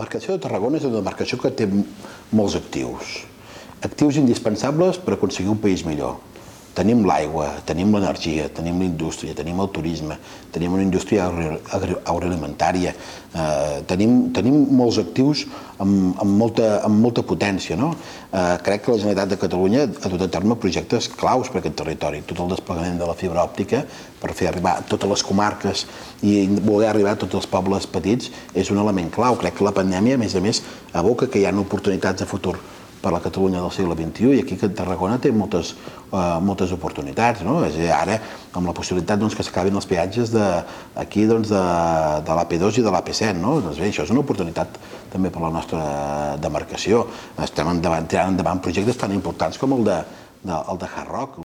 La demarcació de Tarragona és una demarcació que té molts actius. Actius indispensables per aconseguir un país millor. Tenim l'aigua, tenim l'energia, tenim la indústria, tenim el turisme, tenim una indústria agro- agro- agroalimentària, eh, tenim, tenim molts actius amb, amb, molta, amb molta potència. No? Eh, crec que la Generalitat de Catalunya ha dut a terme projectes claus per a aquest territori. Tot el desplegament de la fibra òptica per fer arribar a totes les comarques i voler arribar a tots els pobles petits és un element clau. Crec que la pandèmia, a més a més, aboca que hi ha oportunitats de futur per la Catalunya del segle XXI i aquí que Tarragona té moltes, uh, moltes oportunitats. No? És dir, ara, amb la possibilitat doncs, que s'acabin els peatges de, aquí doncs, de, de l'AP2 i de l'AP7. No? Doncs bé, això és una oportunitat també per la nostra demarcació. Estem endavant, tirant endavant projectes tan importants com el de, de, el de Hard Rock,